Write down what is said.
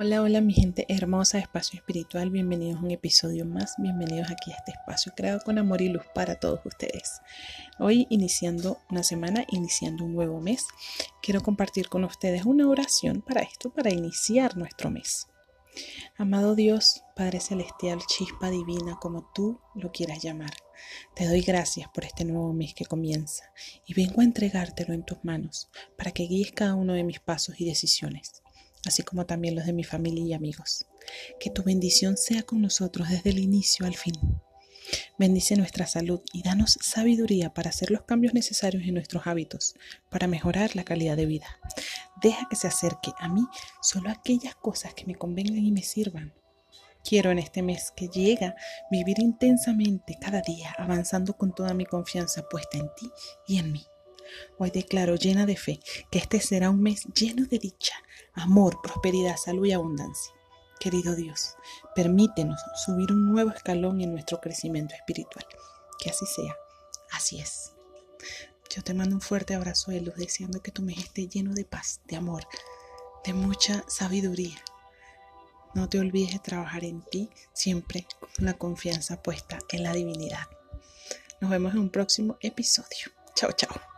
Hola, hola mi gente hermosa, espacio espiritual, bienvenidos a un episodio más, bienvenidos aquí a este espacio creado con amor y luz para todos ustedes. Hoy iniciando una semana, iniciando un nuevo mes, quiero compartir con ustedes una oración para esto, para iniciar nuestro mes. Amado Dios, Padre Celestial, chispa divina, como tú lo quieras llamar, te doy gracias por este nuevo mes que comienza y vengo a entregártelo en tus manos para que guíes cada uno de mis pasos y decisiones así como también los de mi familia y amigos. Que tu bendición sea con nosotros desde el inicio al fin. Bendice nuestra salud y danos sabiduría para hacer los cambios necesarios en nuestros hábitos, para mejorar la calidad de vida. Deja que se acerque a mí solo aquellas cosas que me convengan y me sirvan. Quiero en este mes que llega vivir intensamente cada día, avanzando con toda mi confianza puesta en ti y en mí. Hoy declaro llena de fe que este será un mes lleno de dicha, amor, prosperidad, salud y abundancia. Querido Dios, permítenos subir un nuevo escalón en nuestro crecimiento espiritual. Que así sea. Así es. Yo te mando un fuerte abrazo de luz, deseando que tu mes esté lleno de paz, de amor, de mucha sabiduría. No te olvides de trabajar en ti, siempre con la confianza puesta en la divinidad. Nos vemos en un próximo episodio. Chao, chao.